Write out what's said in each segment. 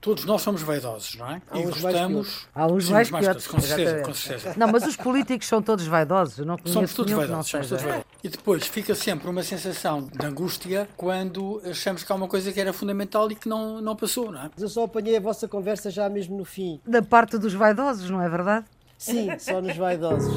Todos nós somos vaidosos, não é? Há e gostamos. Há uns mais mais piores. com certeza, com certeza. Não, mas os políticos são todos vaidosos. Eu não conheço Somos todos que vaidosos, somos todos vaidosos. E depois fica sempre uma sensação de angústia quando achamos que há uma coisa que era fundamental e que não, não passou, não é? Mas eu só apanhei a vossa conversa já mesmo no fim. Da parte dos vaidosos, não é verdade? Sim, só nos vaidosos.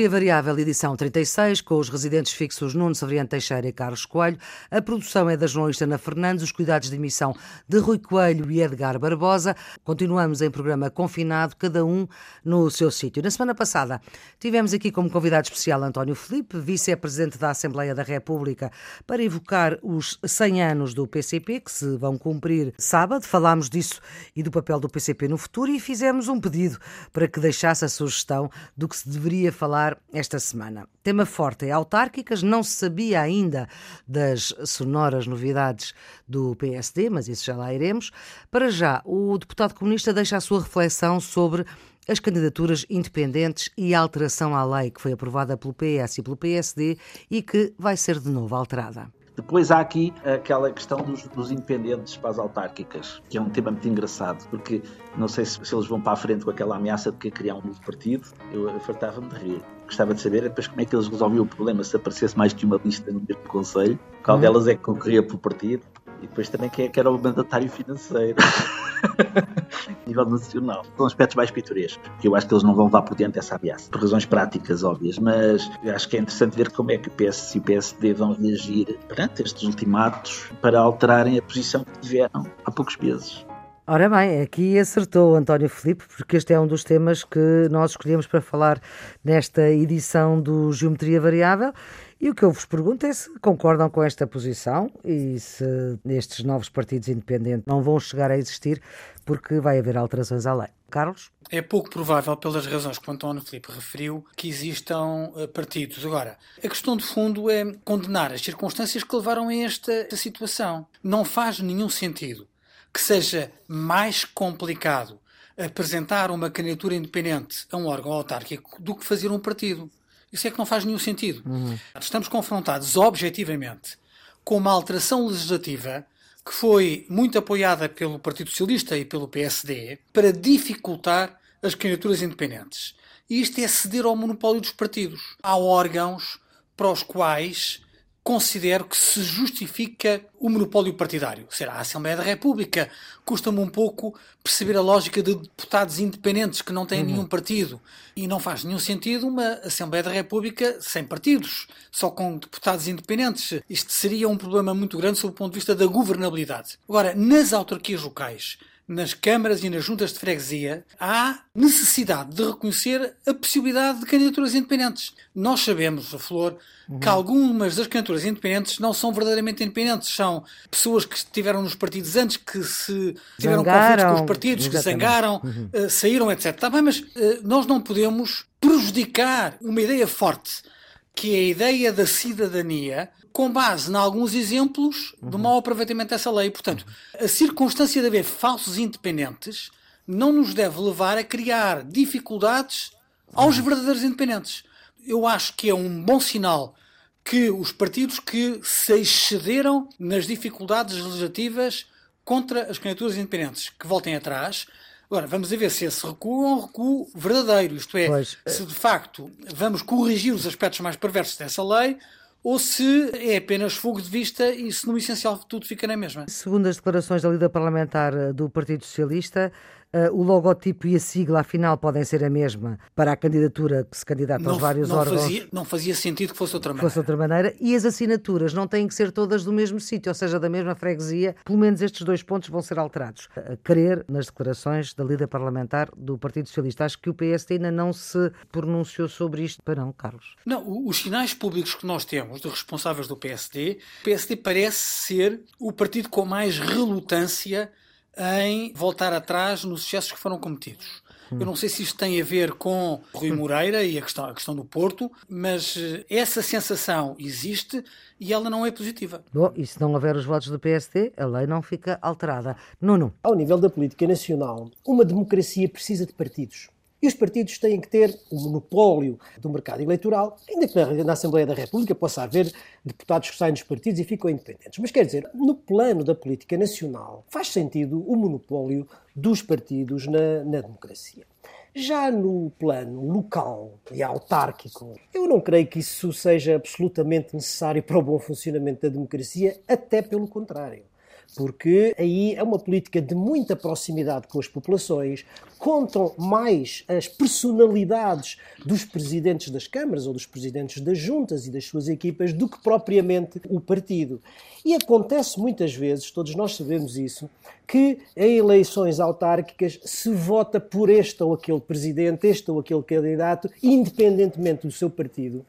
Geometria Variável, edição 36, com os residentes fixos Nuno Severiano Teixeira e Carlos Coelho. A produção é da jornalista Ana Fernandes, os cuidados de emissão de Rui Coelho e Edgar Barbosa. Continuamos em programa confinado, cada um no seu sítio. Na semana passada tivemos aqui como convidado especial António Felipe, vice-presidente da Assembleia da República, para evocar os 100 anos do PCP, que se vão cumprir sábado. Falámos disso e do papel do PCP no futuro e fizemos um pedido para que deixasse a sugestão do que se deveria falar esta semana. Tema forte é autárquicas, não se sabia ainda das sonoras novidades do PSD, mas isso já lá iremos. Para já, o deputado comunista deixa a sua reflexão sobre as candidaturas independentes e a alteração à lei que foi aprovada pelo PS e pelo PSD e que vai ser de novo alterada. Depois há aqui aquela questão dos, dos, independentes para as autárquicas, que é um tema muito engraçado, porque não sei se, se eles vão para a frente com aquela ameaça de que criar um novo partido, eu fartava-me de rir. Gostava de saber depois como é que eles resolviam o problema se aparecesse mais que uma lista no mesmo Conselho, qual Uhum. delas é que concorria pelo partido, e depois também quem é que era o mandatário financeiro. a nível nacional. São aspectos mais pitorescos, que eu acho que eles não vão levar por diante essa ameaça, por razões práticas óbvias, mas eu acho que é interessante ver como é que o PS e o PSD vão reagir perante estes ultimatos para alterarem a posição que tiveram há poucos meses. Ora bem, aqui acertou António Filipe, porque este é um dos temas que nós escolhemos para falar nesta edição do Geometria Variável. E o que eu vos pergunto é se concordam com esta posição e se estes novos partidos independentes não vão chegar a existir porque vai haver alterações à lei. Carlos? É pouco provável, pelas razões que o António Filipe referiu, que existam uh, partidos. Agora, a questão de fundo é condenar as circunstâncias que levaram a esta situação. Não faz nenhum sentido que seja mais complicado apresentar uma candidatura independente a um órgão autárquico do que fazer um partido. Isso é que não faz nenhum sentido. Uhum. Estamos confrontados objetivamente com uma alteração legislativa que foi muito apoiada pelo Partido Socialista e pelo PSD para dificultar as candidaturas independentes. E isto é ceder ao monopólio dos partidos. Há órgãos para os quais considero que se justifica o monopólio partidário. Será a Assembleia da República. Custa-me um pouco perceber a lógica de deputados independentes que não têm uhum. nenhum partido. E não faz nenhum sentido uma Assembleia da República sem partidos, só com deputados independentes. Isto seria um problema muito grande sob o ponto de vista da governabilidade. Agora, nas autarquias locais, nas câmaras e nas juntas de freguesia, há necessidade de reconhecer a possibilidade de candidaturas independentes. Nós sabemos, a Flor, uhum. que algumas das candidaturas independentes não são verdadeiramente independentes, são pessoas que estiveram nos partidos antes, que se tiveram conflitos com os partidos, exatamente. que zangaram, uhum. uh, saíram, etc. Está bem, mas uh, nós não podemos prejudicar uma ideia forte, que é a ideia da cidadania, com base em alguns exemplos uhum. do mau aproveitamento dessa lei. Portanto, a circunstância de haver falsos independentes não nos deve levar a criar dificuldades aos verdadeiros independentes. Eu acho que é um bom sinal que os partidos que se excederam nas dificuldades legislativas contra as candidaturas independentes que voltem atrás. Agora, vamos a ver se esse recuo é um recuo verdadeiro, isto é, Pois. se de facto vamos corrigir os aspectos mais perversos dessa lei ou se é apenas fogo de vista e se no essencial tudo fica na mesma. Segundo as declarações da líder parlamentar do Partido Socialista, o logotipo e a sigla, afinal, podem ser a mesma para a candidatura que se candidata aos vários não órgãos. Fazia, não fazia sentido que fosse outra maneira. Fosse outra maneira, e as assinaturas não têm que ser todas do mesmo sítio, ou seja, da mesma freguesia. Pelo menos estes dois pontos vão ser alterados. A querer nas declarações da líder parlamentar do Partido Socialista. Acho que o PSD ainda não se pronunciou sobre isto. Para não, Carlos. Não, os sinais públicos que nós temos dos responsáveis do PSD, o PSD parece ser o partido com mais relutância em voltar atrás nos excessos que foram cometidos. Eu não sei se isto tem a ver com Rui Moreira e a questão, a questão do Porto, mas eh, essa sensação existe e ela não é positiva. Bom, e se não houver os votos do PSD, a lei não fica alterada. Nuno. Ao nível da política nacional, uma democracia precisa de partidos. E os partidos têm que ter o monopólio do mercado eleitoral, ainda que na Assembleia da República possa haver deputados que saem dos partidos e ficam independentes. Mas quer dizer, no plano da política nacional, faz sentido o monopólio dos partidos na, na democracia. Já no plano local e autárquico, eu não creio que isso seja absolutamente necessário para o bom funcionamento da democracia, até pelo contrário porque aí é uma política de muita proximidade com as populações, contam mais as personalidades dos presidentes das câmaras ou dos presidentes das juntas e das suas equipas do que propriamente o partido. E acontece muitas vezes, todos nós sabemos isso, que em eleições autárquicas se vota por este ou aquele presidente, este ou aquele candidato, independentemente do seu partido.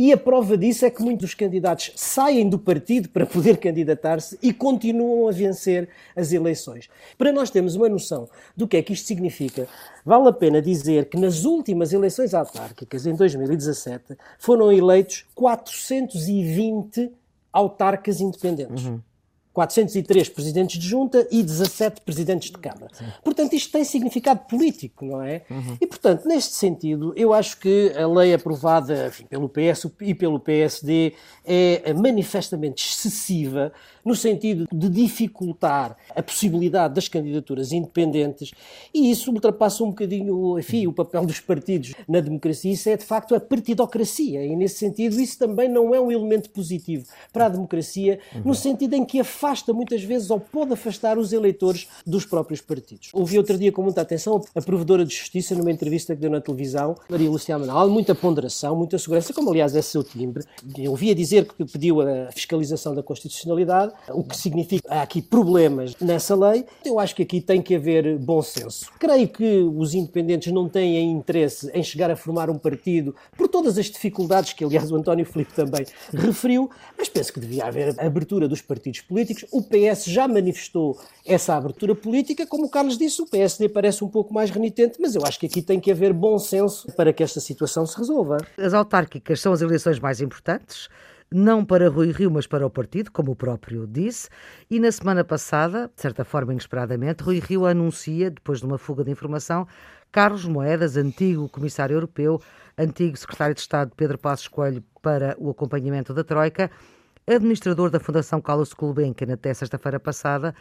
E a prova disso é que muitos dos candidatos saem do partido para poder candidatar-se e continuam a vencer as eleições. Para nós termos uma noção do que é que isto significa, vale a pena dizer que nas últimas eleições autárquicas, em 2017, foram eleitos 420 autarcas independentes. Uhum. 403 presidentes de junta e 17 presidentes de Câmara. Sim. Portanto, isto tem significado político, não é? Uhum. E, portanto, neste sentido, eu acho que a lei aprovada enfim, pelo PS e pelo PSD é manifestamente excessiva no sentido de dificultar a possibilidade das candidaturas independentes e isso ultrapassa um bocadinho enfim, o papel dos partidos na democracia. Isso é, de facto, a partidocracia e, nesse sentido, isso também não é um elemento positivo para a democracia, no sentido em que afasta muitas vezes ou pode afastar os eleitores dos próprios partidos. Ouvi outro dia com muita atenção a provedora de justiça numa entrevista que deu na televisão, Maria Luciana Manal, muita ponderação, muita segurança, como aliás é seu timbre. Eu ouvia dizer que pediu a fiscalização da constitucionalidade, o que significa há aqui problemas nessa lei. Eu acho que aqui tem que haver bom senso. Creio que os independentes não têm interesse em chegar a formar um partido por todas as dificuldades que, aliás, o António Filipe também referiu, mas penso que devia haver abertura dos partidos políticos. O PS já manifestou essa abertura política. Como o Carlos disse, o PSD parece um pouco mais renitente, mas eu acho que aqui tem que haver bom senso para que esta situação se resolva. As autárquicas são as eleições mais importantes não para Rui Rio, mas para o partido, como o próprio disse. E na semana passada, de certa forma inesperadamente, Rui Rio anuncia, depois de uma fuga de informação, Carlos Moedas, antigo comissário europeu, antigo secretário de Estado Pedro Passos Coelho para o acompanhamento da Troika, administrador da Fundação Carlos Gulbenkian até sexta-feira passada,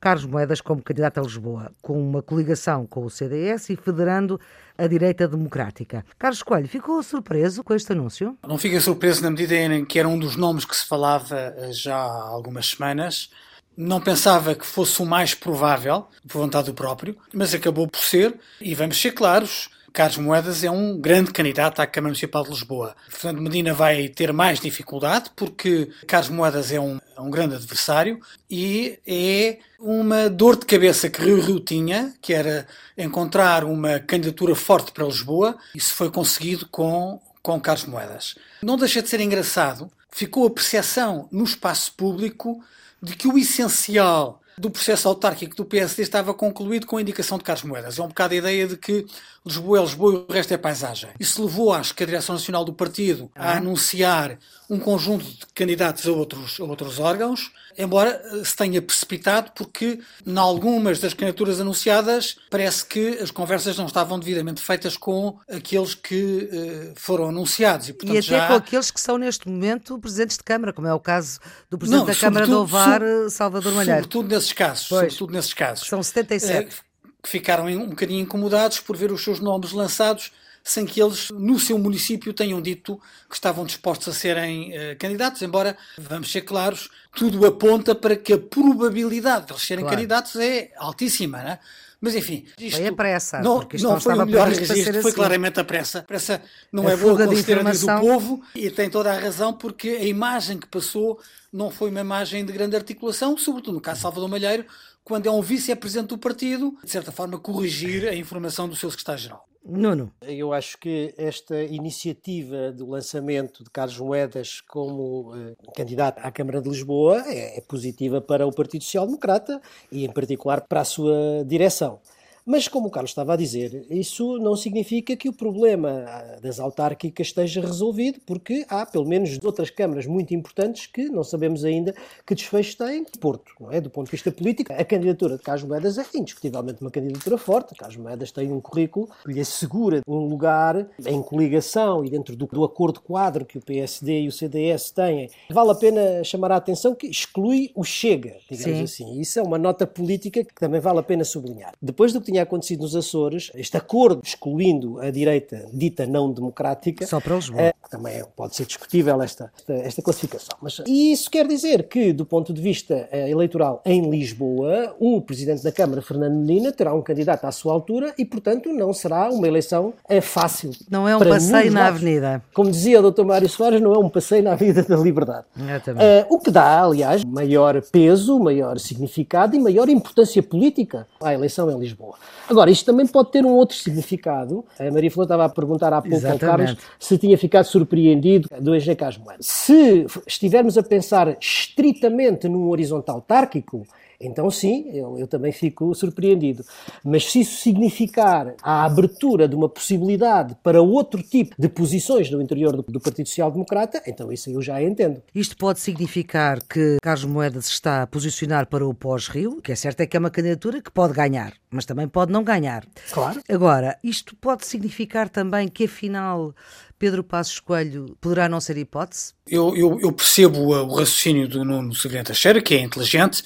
Carlos Moedas como candidato a Lisboa, com uma coligação com o CDS e federando a direita democrática. Carlos Coelho, ficou surpreso com este anúncio? Não fiquei surpreso na medida em que era um dos nomes que se falava eh, já há algumas semanas. Não pensava que fosse o mais provável, por vontade do próprio, mas acabou por ser, e vamos ser claros, Carlos Moedas é um grande candidato à Câmara Municipal de Lisboa. Fernando Medina vai ter mais dificuldade porque Carlos Moedas é um, é um grande adversário e é uma dor de cabeça que Rio Rio tinha, que era encontrar uma candidatura forte para Lisboa. Isso foi conseguido com, com Carlos Moedas. Não deixa de ser engraçado, ficou a percepção no espaço público de que o essencial do processo autárquico do PSD estava concluído com a indicação de Carlos Moedas. É um bocado a ideia de que Lisboa é Lisboa e o resto é paisagem. Isso levou, acho que, a direção nacional do partido a anunciar um conjunto de candidatos a outros, a outros órgãos, embora eh, se tenha precipitado, porque em algumas das candidaturas anunciadas parece que as conversas não estavam devidamente feitas com aqueles que uh, foram anunciados. E, portanto, e até já... com aqueles que são neste momento presidentes de Câmara, como é o caso do Presidente não, da Câmara de Ovar, eh, Salvador Malheiro. Sobretudo nesses casos. Pois, sobretudo nesses casos. São 77. que ficaram um bocadinho incomodados por ver os seus nomes lançados sem que eles, no seu município, tenham dito que estavam dispostos a serem uh, candidatos, embora, vamos ser claros, tudo aponta para que a probabilidade de eles serem claro. candidatos é altíssima, né? Mas enfim, isto foi a pressa, não, porque não, não foi o melhor registro, foi assim. claramente a pressa. A pressa não a é boa considera do povo e tem toda a razão porque a imagem que passou não foi uma imagem de grande articulação, sobretudo no caso de Salvador Malheiro, quando é um vice-presidente do partido, de certa forma corrigir a informação do seu secretário-geral. Nuno. Eu acho que esta iniciativa do lançamento de Carlos Moedas como uh, candidato à Câmara de Lisboa é, é positiva para o Partido Social Democrata e, em particular, para a sua direção. Mas, como o Carlos estava a dizer, isso não significa que o problema ah, das autárquicas esteja resolvido, porque há, pelo menos, outras câmaras muito importantes que não sabemos ainda que desfecho têm. Porto, não é? Do ponto de vista político, a candidatura de Carlos Moedas é indiscutivelmente uma candidatura forte. Carlos Moedas tem um currículo que lhe assegura um lugar em coligação e dentro do, do acordo quadro que o PSD e o CDS têm. Vale a pena chamar a atenção que exclui o Chega, digamos Sim. assim. Isso é uma nota política que também vale a pena sublinhar. Depois do que tinha acontecido nos Açores, este acordo excluindo a direita dita não democrática. Só para Lisboa. É, também pode ser discutível esta, esta, esta, classificação. Mas, e isso quer dizer que, do ponto de vista eh, eleitoral em Lisboa, o presidente da Câmara, Fernando Medina, terá um candidato à sua altura e, portanto, não será uma eleição é fácil. Não é um passeio na avenida. Como dizia o Dr. Mário Soares, não é um passeio na vida da liberdade. Uh, o que dá, aliás, maior peso, maior significado e maior importância política à eleição em Lisboa. Agora, isto também pode ter um outro significado. A Maria Flor estava a perguntar há pouco Exatamente. ao Carlos se tinha ficado surpreendido do EG Casmoeiro. Se estivermos a pensar estritamente num horizonte autárquico, então, sim, eu, eu, também fico surpreendido. Mas se isso significar a abertura de uma possibilidade para outro tipo de posições no interior do, do Partido Social Democrata, então isso eu já entendo. Isto pode significar que Carlos Moedas está a posicionar para o pós-Rio, que é certo é que é uma candidatura que pode ganhar, mas também pode não ganhar. Claro. Agora, isto pode significar também que afinal Pedro Passos Coelho poderá não ser hipótese? Eu, eu, eu percebo o raciocínio do Nuno Segredo Teixeira, que é inteligente,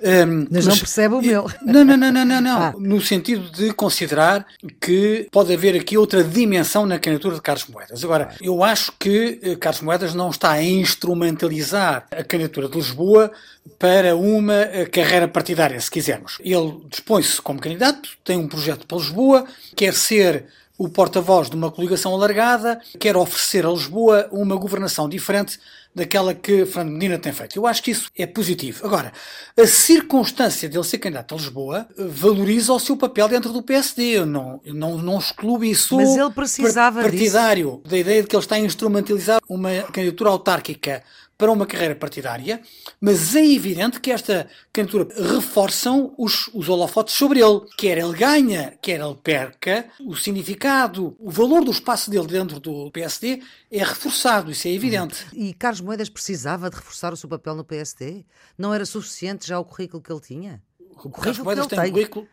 um, mas, não percebe o meu. Não, não, não, não, não, não. Ah. No sentido de considerar que pode haver aqui outra dimensão na candidatura de Carlos Moedas. Agora, eu acho que eh, Carlos Moedas não está a instrumentalizar a candidatura de Lisboa para uma eh, carreira partidária, se quisermos. Ele dispõe-se como candidato, tem um projeto para Lisboa, quer ser o porta-voz de uma coligação alargada, quer oferecer a Lisboa uma governação diferente daquela que Fernando Medina tem feito. Eu acho que isso é positivo. Agora, a circunstância dele ser candidato a Lisboa valoriza o seu papel dentro do PSD. Eu não, eu não, não excluo isso Mas ele precisava partidário, disso. da ideia de que ele está a instrumentalizar uma candidatura autárquica para uma carreira partidária, mas é evidente que esta candidatura reforçam os, os holofotes sobre ele. Quer ele ganha, quer ele perca, o significado, o valor do espaço dele dentro do PSD é reforçado, isso é evidente. E Carlos Moedas precisava de reforçar o seu papel no PSD? Não era suficiente já o currículo que ele tinha? O Carlos Moedas tem, tem um currículo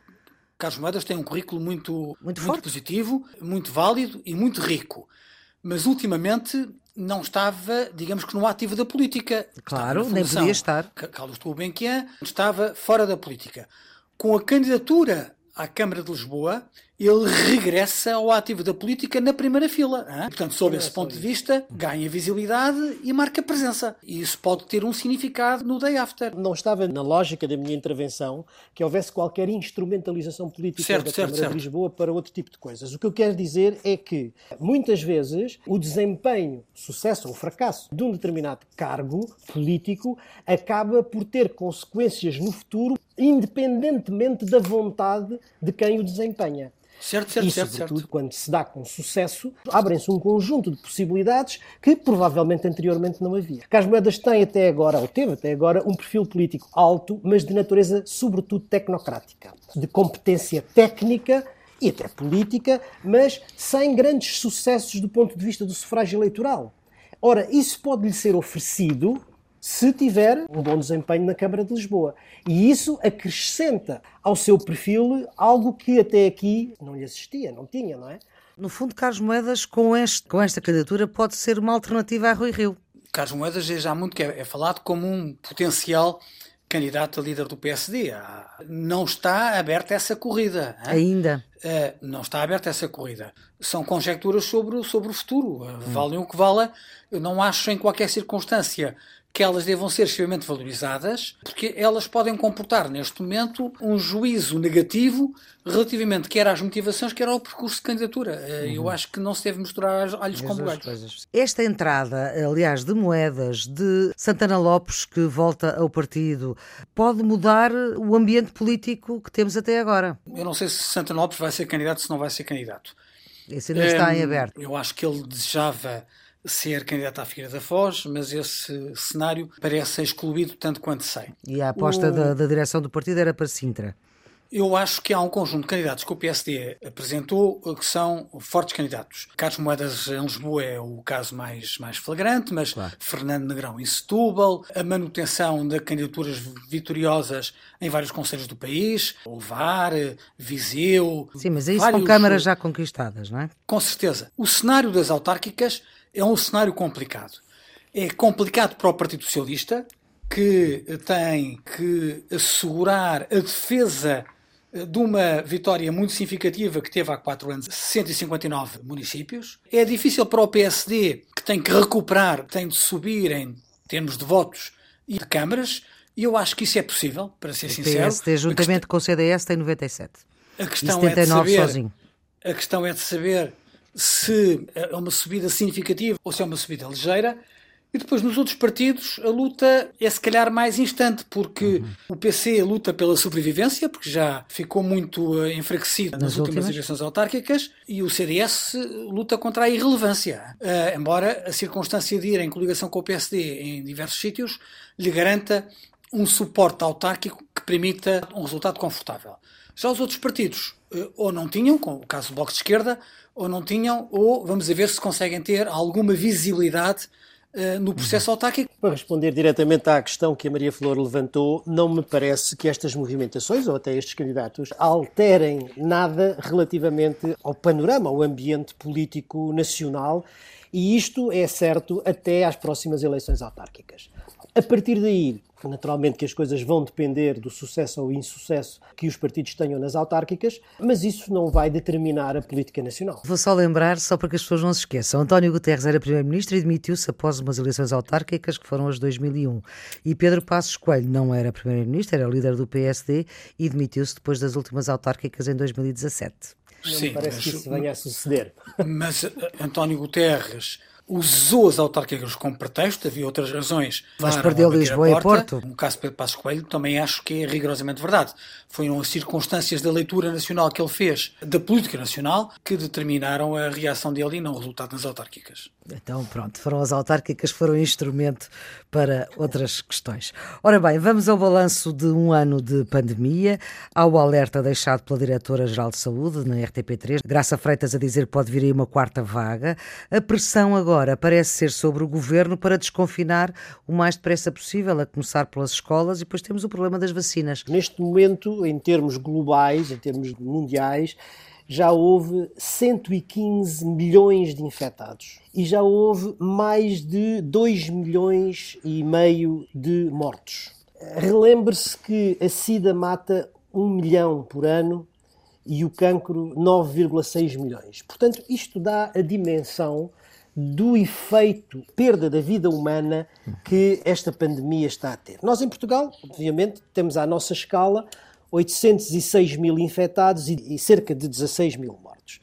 Carlos Moedas tem um currículo muito, muito, muito positivo, muito válido e muito rico. Mas ultimamente não estava, digamos que, no ativo da política. Claro, nem podia estar. Carlos Gulbenkian estava fora da política. Com a candidatura à Câmara de Lisboa, ele regressa ao ativo da política na primeira fila. Hein? Portanto, sob esse ponto de vista, ganha visibilidade e marca presença. E isso pode ter um significado no day after. Não estava na lógica da minha intervenção que houvesse qualquer instrumentalização política certo, da certo, Câmara certo. de Lisboa para outro tipo de coisas. O que eu quero dizer é que, muitas vezes, o desempenho, sucesso ou fracasso de um determinado cargo político acaba por ter consequências no futuro, independentemente da vontade de quem o desempenha. Certo, certo, e, certo, sobretudo, certo. quando se dá com sucesso, abrem-se um conjunto de possibilidades que provavelmente anteriormente não havia. Carlos Moedas tem até agora, ou teve até agora, um perfil político alto, mas de natureza sobretudo tecnocrática, de competência técnica e até política, mas sem grandes sucessos do ponto de vista do sufrágio eleitoral. Ora, isso pode-lhe ser oferecido se tiver um bom desempenho na Câmara de Lisboa. E isso acrescenta ao seu perfil algo que até aqui não lhe assistia, não tinha, não é? No fundo, Carlos Moedas, com, este, com esta candidatura, pode ser uma alternativa a Rui Rio. Carlos Moedas é já muito que é, é falado como um potencial candidato a líder do PSD. Não está aberta essa corrida. Hein? Ainda. Uh, não está aberta essa corrida. São conjecturas sobre, sobre o futuro. Uh, valem o que valem. Eu não acho em qualquer circunstância que elas devam ser extremamente valorizadas, porque elas podem comportar, neste momento, um juízo negativo relativamente quer às motivações, quer ao percurso de candidatura. Eh, uhum. Eu acho que não se deve misturar olhos com bugalhos. Esta entrada, aliás, de moedas de Santana Lopes, que volta ao partido, pode mudar o ambiente político que temos até agora? Eu não sei se Santana Lopes vai ser candidato, se não vai ser candidato. Esse ainda está em aberto. Eu acho que ele desejava ser candidato à Figueira da Foz, mas esse cenário parece excluído tanto quanto sei. E a aposta o... da, da, direção do partido era para Sintra. Eu acho que há um conjunto de candidatos que o PSD apresentou que são fortes candidatos. Carlos Moedas em Lisboa é o caso mais, mais flagrante, mas claro. Fernando Negrão em Setúbal, a manutenção de candidaturas vitoriosas em vários conselhos do país, Ovar, Viseu. Sim, mas aí vários... são câmaras já conquistadas, não é? Com certeza. O cenário das autárquicas é um cenário complicado. É complicado para o Partido Socialista, que tem que assegurar a defesa de uma vitória muito significativa que teve há quatro anos 159 municípios. É difícil para o PSD, que tem que recuperar, tem de subir em termos de votos e de câmaras, e eu acho que isso é possível, para ser sincero. O PSD, juntamente questão, com o CDS, tem 97. A questão, é de saber, sozinho. a questão é de saber se é uma subida significativa ou se é uma subida ligeira. E depois nos outros partidos a luta é se calhar mais instante, porque uhum. o PC luta pela sobrevivência, porque já ficou muito uh, enfraquecido nas, nas últimas, últimas eleições autárquicas, e o CDS luta contra a irrelevância. Uh, embora a circunstância de ir em coligação com o PSD em diversos sítios lhe garanta um suporte autárquico que permita um resultado confortável. Já os outros partidos uh, ou não tinham, como o caso do Bloco de Esquerda, ou não tinham, ou vamos ver se conseguem ter alguma visibilidade uh, no processo uhum. autárquico. Para responder diretamente à questão que a Maria Flor levantou, não me parece que estas movimentações, ou até estes candidatos, alterem nada relativamente ao panorama, ao ambiente político nacional, e isto é certo até às próximas eleições autárquicas. A partir daí, Naturalmente que as coisas vão depender do sucesso ou insucesso que os partidos tenham nas autárquicas, mas isso não vai determinar a política nacional. Vou só lembrar, só para que as pessoas não se esqueçam, António Guterres era primeiro-ministro e demitiu-se após umas eleições autárquicas que foram as de 2001. E Pedro Passos Coelho não era primeiro-ministro, era líder do PSD e demitiu-se depois das últimas autárquicas em 2017. Não Sim, me parece mas, que isso venha a suceder. Mas eh, António Guterres usou as autárquicas como pretexto, havia outras razões. Mas perdeu Lisboa e Porto. No caso de Pedro Passos Coelho, também acho que é rigorosamente verdade. Foram as circunstâncias da leitura nacional que ele fez da política nacional que determinaram a reação dele e não o resultado nas autárquicas. Então, pronto, foram as autárquicas, foram instrumento para outras questões. Ora bem, vamos ao balanço de um ano de pandemia, ao alerta deixado pela Diretora-Geral de Saúde na RTP3, Graça Freitas a dizer que pode vir aí uma quarta vaga. A pressão agora parece ser sobre o governo para desconfinar o mais depressa possível, a começar pelas escolas, e depois temos o problema das vacinas. Neste momento, em termos globais, em termos mundiais, já houve 115 milhões de infectados e já houve mais de 2 milhões e meio de mortos. Relembre-se que a SIDA mata 1 milhão por ano e o cancro 9,6 milhões. Portanto, isto dá a dimensão do efeito, perda da vida humana que esta pandemia está a ter. Nós em Portugal, obviamente, temos à nossa escala 806 mil infectados e cerca de 16 mil mortos.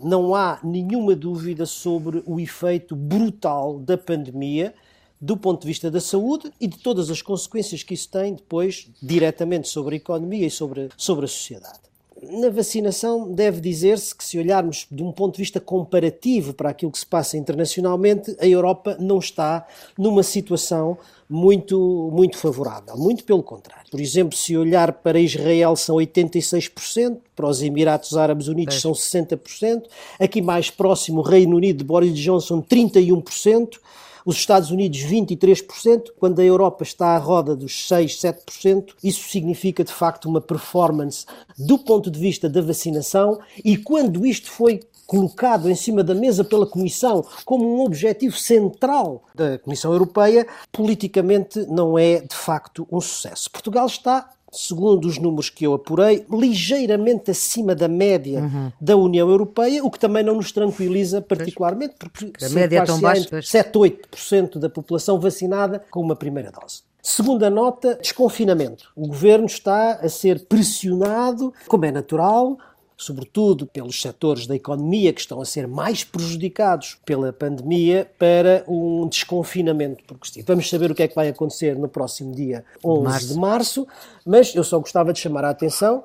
Não há nenhuma dúvida sobre o efeito brutal da pandemia do ponto de vista da saúde e de todas as consequências que isso tem depois diretamente sobre a economia e sobre, sobre a sociedade na vacinação deve dizer-se que, se olharmos de um ponto de vista comparativo para aquilo que se passa internacionalmente, a Europa não está numa situação muito, muito favorável. Muito pelo contrário. Por exemplo, se olhar para Israel, são 86%, para os Emirados Árabes Unidos, é. são 60%, aqui mais próximo, o Reino Unido de Boris Johnson, 31% os Estados Unidos 23%, quando a Europa está à roda dos 6, 7%, isso significa de facto uma performance do ponto de vista da vacinação e quando isto foi colocado em cima da mesa pela Comissão como um objetivo central da Comissão Europeia, politicamente não é de facto um sucesso. Portugal está segundo os números que eu apurei, ligeiramente acima da média uhum. da União Europeia, o que também não nos tranquiliza particularmente, porque a média é tão baixa. 7, 8% da população vacinada com uma primeira dose. Segunda nota, desconfinamento. O governo está a ser pressionado, como é natural, sobretudo pelos setores da economia que estão a ser mais prejudicados pela pandemia, para um desconfinamento progressivo. Vamos saber o que é que vai acontecer no próximo dia 11 março. de março, mas eu só gostava de chamar a atenção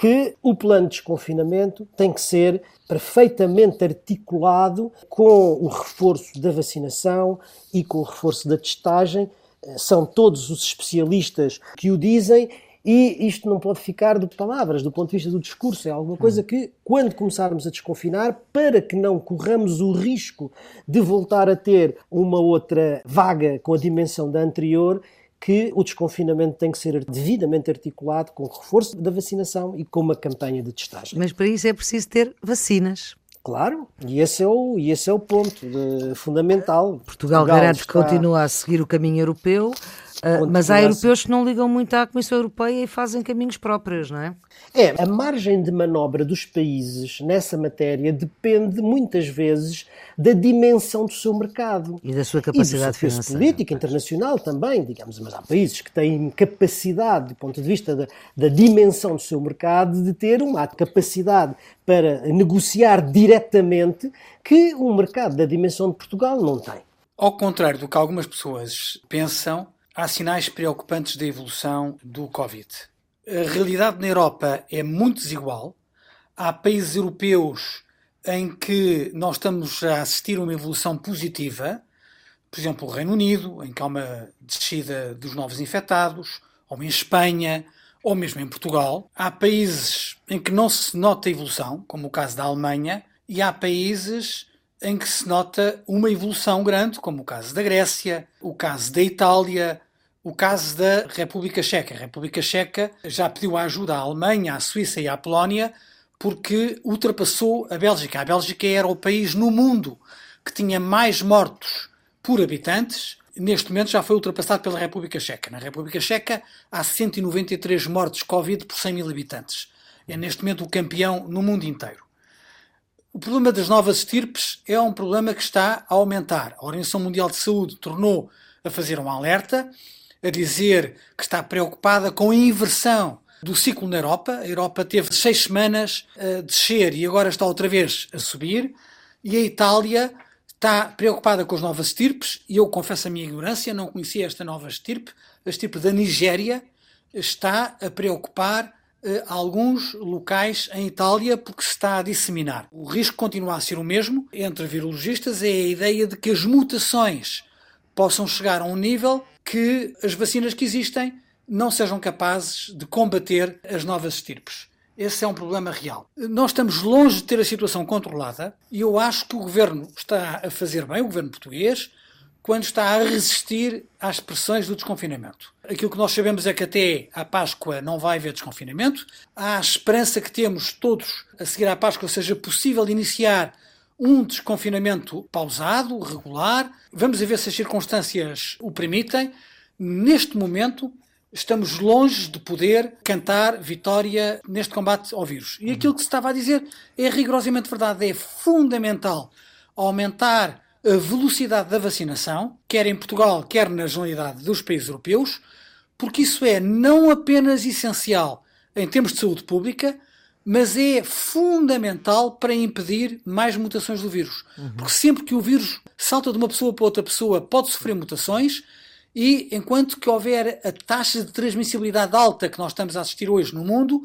que o plano de desconfinamento tem que ser perfeitamente articulado com o reforço da vacinação e com o reforço da testagem. São todos os especialistas que o dizem E isto não pode ficar de palavras, do ponto de vista do discurso. É alguma coisa que, quando começarmos a desconfinar, para que não corramos o risco de voltar a ter uma outra vaga com a dimensão da anterior, que o desconfinamento tem que ser devidamente articulado com o reforço da vacinação e com uma campanha de testagem. Mas para isso é preciso ter vacinas. Claro, e esse é o, e esse é o ponto de, fundamental. Portugal, Portugal garante está... que continua a seguir o caminho europeu, Uh, mas há europeus que não ligam muito à Comissão Europeia e fazem caminhos próprios, não é? É, a margem de manobra dos países nessa matéria depende muitas vezes da dimensão do seu mercado. E da sua capacidade e do financeira. política internacional também, digamos, mas há países que têm capacidade, do ponto de vista da, da dimensão do seu mercado, de ter uma capacidade para negociar diretamente que um mercado da dimensão de Portugal não tem. Ao contrário do que algumas pessoas pensam, há sinais preocupantes da evolução do Covid. A realidade na Europa é muito desigual. Há países europeus em que nós estamos a assistir a uma evolução positiva, por exemplo, o Reino Unido, em que há uma descida dos novos infectados, ou em Espanha, ou mesmo em Portugal. Há países em que não se nota evolução, como o caso da Alemanha, e há países em que se nota uma evolução grande, como o caso da Grécia, o caso da Itália, o caso da República Checa. A República Checa já pediu ajuda à Alemanha, à Suíça e à Polónia porque ultrapassou a Bélgica. A Bélgica era o país no mundo que tinha mais mortos por habitantes. Neste momento já foi ultrapassado pela República Checa. Na República Checa há 193 mortes Covid por 100 mil habitantes. É neste momento o campeão no mundo inteiro. O problema das novas estirpes é um problema que está a aumentar. A Organização Mundial de Saúde tornou a fazer um alerta, a dizer que está preocupada com a inversão do ciclo na Europa. A Europa teve seis semanas a descer e agora está outra vez a subir. E a Itália está preocupada com as novas estirpes. E eu confesso a minha ignorância, não conhecia esta nova estirpe. A estirpe da Nigéria está a preocupar uh, alguns locais em Itália porque se está a disseminar. O risco continua a ser o mesmo entre virologistas, é a ideia de que as mutações possam chegar a um nível que as vacinas que existem não sejam capazes de combater as novas estirpes. Esse é um problema real. Nós estamos longe de ter a situação controlada e eu acho que o governo está a fazer bem, o governo português, quando está a resistir às pressões do desconfinamento. Aquilo que nós sabemos é que até à Páscoa não vai haver desconfinamento. Há a esperança que temos todos a seguir à Páscoa seja possível iniciar um desconfinamento pausado, regular. Vamos ver se as circunstâncias o permitem. Neste momento, estamos longe de poder cantar vitória neste combate ao vírus. E aquilo que se estava a dizer é rigorosamente verdade. É fundamental aumentar a velocidade da vacinação, quer em Portugal, quer na generalidade dos países europeus, porque isso é não apenas essencial em termos de saúde pública, mas é fundamental para impedir mais mutações do vírus. Uhum. Porque sempre que o vírus salta de uma pessoa para outra pessoa, pode sofrer mutações, e enquanto que houver a taxa de transmissibilidade alta que nós estamos a assistir hoje no mundo,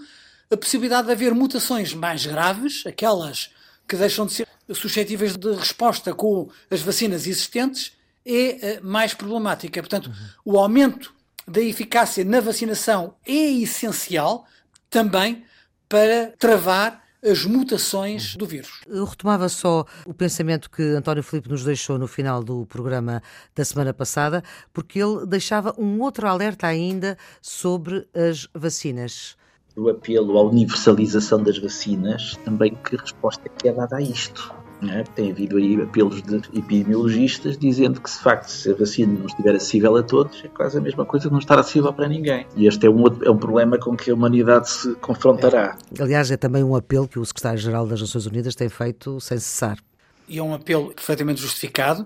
a possibilidade de haver mutações mais graves, aquelas que deixam de ser suscetíveis de resposta com as vacinas existentes, é uh, mais problemática. Portanto, uhum. o aumento da eficácia na vacinação é essencial também para travar as mutações do vírus. Eu retomava só o pensamento que António Filipe nos deixou no final do programa da semana passada, porque ele deixava um outro alerta ainda sobre as vacinas. O apelo à universalização das vacinas, também que resposta é que é dada a isto? É? Tem havido aí apelos de epidemiologistas dizendo que, de facto, se a vacina não estiver acessível a todos, é quase a mesma coisa que não estar acessível para ninguém. E este é um, é um problema com que a humanidade se confrontará. É. Aliás, é também um apelo que o secretário-geral das Nações Unidas tem feito sem cessar. E é um apelo perfeitamente justificado.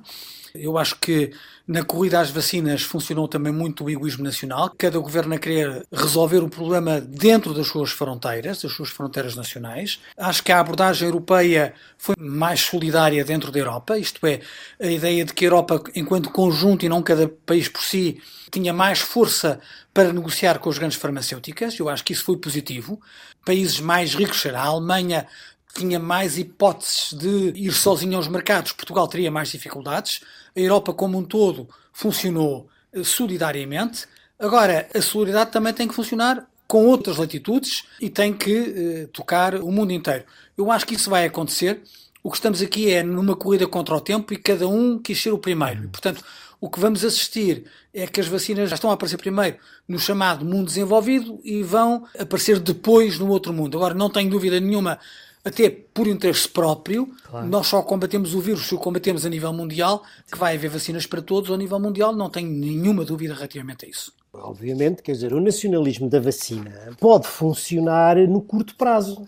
Eu acho que na corrida às vacinas funcionou também muito o egoísmo nacional, cada governo a querer resolver o problema dentro das suas fronteiras, das suas fronteiras nacionais. Acho que a abordagem europeia foi mais solidária dentro da Europa, isto é, a ideia de que a Europa, enquanto conjunto e não cada país por si, tinha mais força para negociar com as grandes farmacêuticas. Eu acho que isso foi positivo. Países mais ricos, a Alemanha tinha mais hipóteses de ir sozinho aos mercados, Portugal teria mais dificuldades. A Europa como um todo funcionou eh, solidariamente. Agora, a solidariedade também tem que funcionar com outras latitudes e tem que eh, tocar o mundo inteiro. Eu acho que isso vai acontecer. O que estamos aqui é numa corrida contra o tempo e cada um quis ser o primeiro. E, portanto, o que vamos assistir é que as vacinas já estão a aparecer primeiro no chamado mundo desenvolvido e vão aparecer depois no outro mundo. Agora, não tenho dúvida nenhuma, até por interesse próprio, claro. nós só combatemos o vírus se o combatemos a nível mundial, que vai haver vacinas para todos a nível mundial, não tenho nenhuma dúvida relativamente a isso. Obviamente, quer dizer, o nacionalismo da vacina pode funcionar no curto prazo.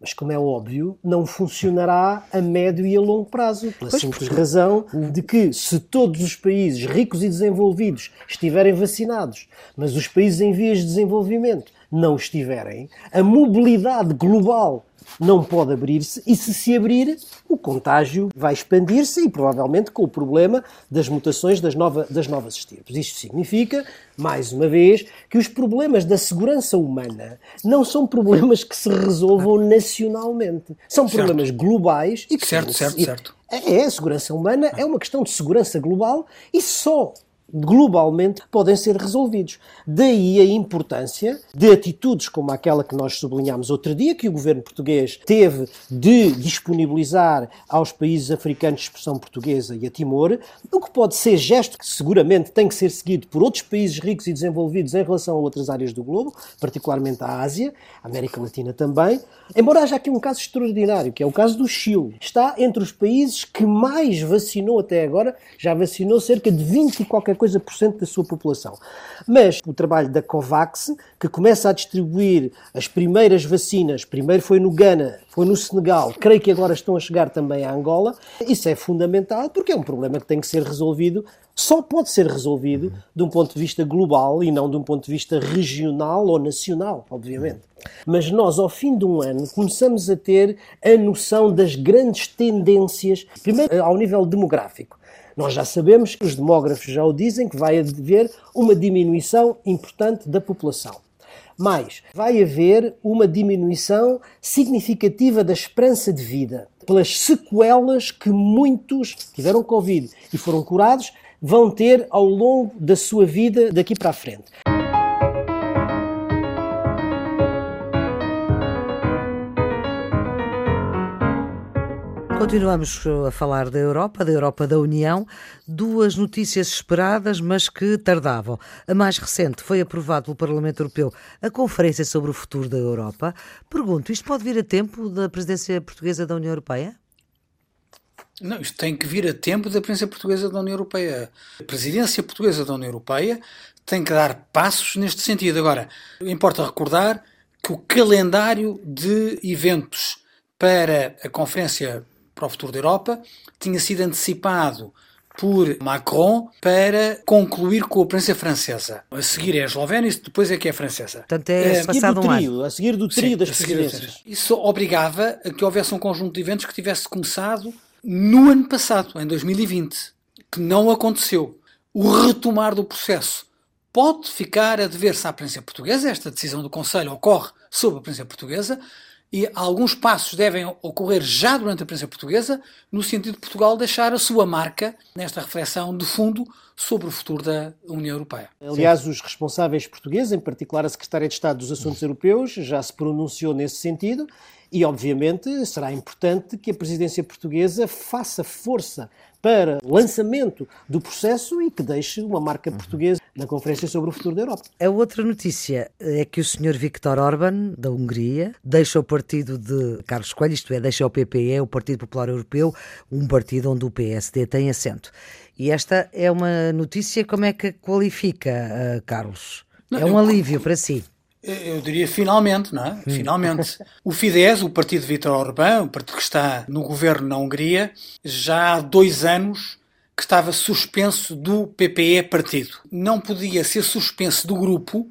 Mas, como é óbvio, não funcionará a médio e a longo prazo, pela pois simples porque... razão de que, se todos os países ricos e desenvolvidos estiverem vacinados, mas os países em vias de desenvolvimento não estiverem, a mobilidade global não pode abrir-se e se se abrir, o contágio vai expandir-se e provavelmente com o problema das mutações das, nova, das novas estirpes. Isto significa, mais uma vez, que os problemas da segurança humana não são problemas que se resolvam nacionalmente. São problemas certo. globais e que... Certo, certo, certo. É, a segurança humana é uma questão de segurança global e só globalmente podem ser resolvidos. Daí a importância de atitudes como aquela que nós sublinhámos outro dia, que o governo português teve de disponibilizar aos países africanos de expressão portuguesa e a Timor, o que pode ser gesto que seguramente tem que ser seguido por outros países ricos e desenvolvidos em relação a outras áreas do globo, particularmente a Ásia, a América Latina também, embora haja aqui um caso extraordinário, que é o caso do Chile. Está entre os países que mais vacinou até agora, já vacinou cerca de 20 e qualquer coisa por cento da sua população. Mas o trabalho da COVAX, que começa a distribuir as primeiras vacinas, primeiro foi no Ghana, foi no Senegal, creio que agora estão a chegar também à Angola, isso é fundamental porque é um problema que tem que ser resolvido só pode ser resolvido de um ponto de vista global e não de um ponto de vista regional ou nacional, obviamente. Mas nós, ao fim de um ano, começamos a ter a noção das grandes tendências, primeiro ao nível demográfico. Nós já sabemos, os demógrafos já o dizem, que vai haver uma diminuição importante da população. Mas vai haver uma diminuição significativa da esperança de vida, pelas sequelas que muitos tiveram Covid e foram curados, vão ter ao longo da sua vida daqui para a frente. Continuamos a falar da Europa, da Europa da União. Duas notícias esperadas, mas que tardavam. A mais recente foi aprovado pelo Parlamento Europeu a Conferência sobre o Futuro da Europa. Pergunto, isto pode vir a tempo da presidência portuguesa da União Europeia? Não, isto tem que vir a tempo da presidência portuguesa da União Europeia. A presidência portuguesa da União Europeia tem que dar passos neste sentido. Agora, importa recordar que o calendário de eventos para a Conferência para o futuro da Europa, tinha sido antecipado por Macron para concluir com a presença francesa. A seguir é a Eslovénia e depois é que é a francesa. Portanto, é, é passado um trio, ano. A seguir do trio Sim, das presidências. Isso obrigava a que houvesse um conjunto de eventos que tivesse começado no ano passado, em 2020, que não aconteceu. O retomar do processo pode ficar a dever-se à presença portuguesa, esta decisão do Conselho ocorre sob a presença portuguesa, e alguns passos devem ocorrer já durante a presença portuguesa, no sentido de Portugal deixar a sua marca nesta reflexão de fundo sobre o futuro da União Europeia. Aliás, os responsáveis portugueses, em particular a Secretária de Estado dos Assuntos Europeus, já se pronunciou nesse sentido e, obviamente, será importante que a presidência portuguesa faça força para o lançamento do processo e que deixe uma marca portuguesa na Conferência sobre o Futuro da Europa. A outra notícia é que o Sr. Viktor Orban, da Hungria, deixa o partido de Carlos Coelho, isto é, deixa o PPE, o Partido Popular Europeu, um partido onde o PSD tem assento. E esta é uma notícia, como é que qualifica, uh, Carlos? Não, é um eu... alívio para si. Eu diria finalmente, não é? Hum. Finalmente. O Fidesz, o partido de Vítor Orbán, o partido que está no governo na Hungria, já há dois anos que estava suspenso do PPE partido. Não podia ser suspenso do grupo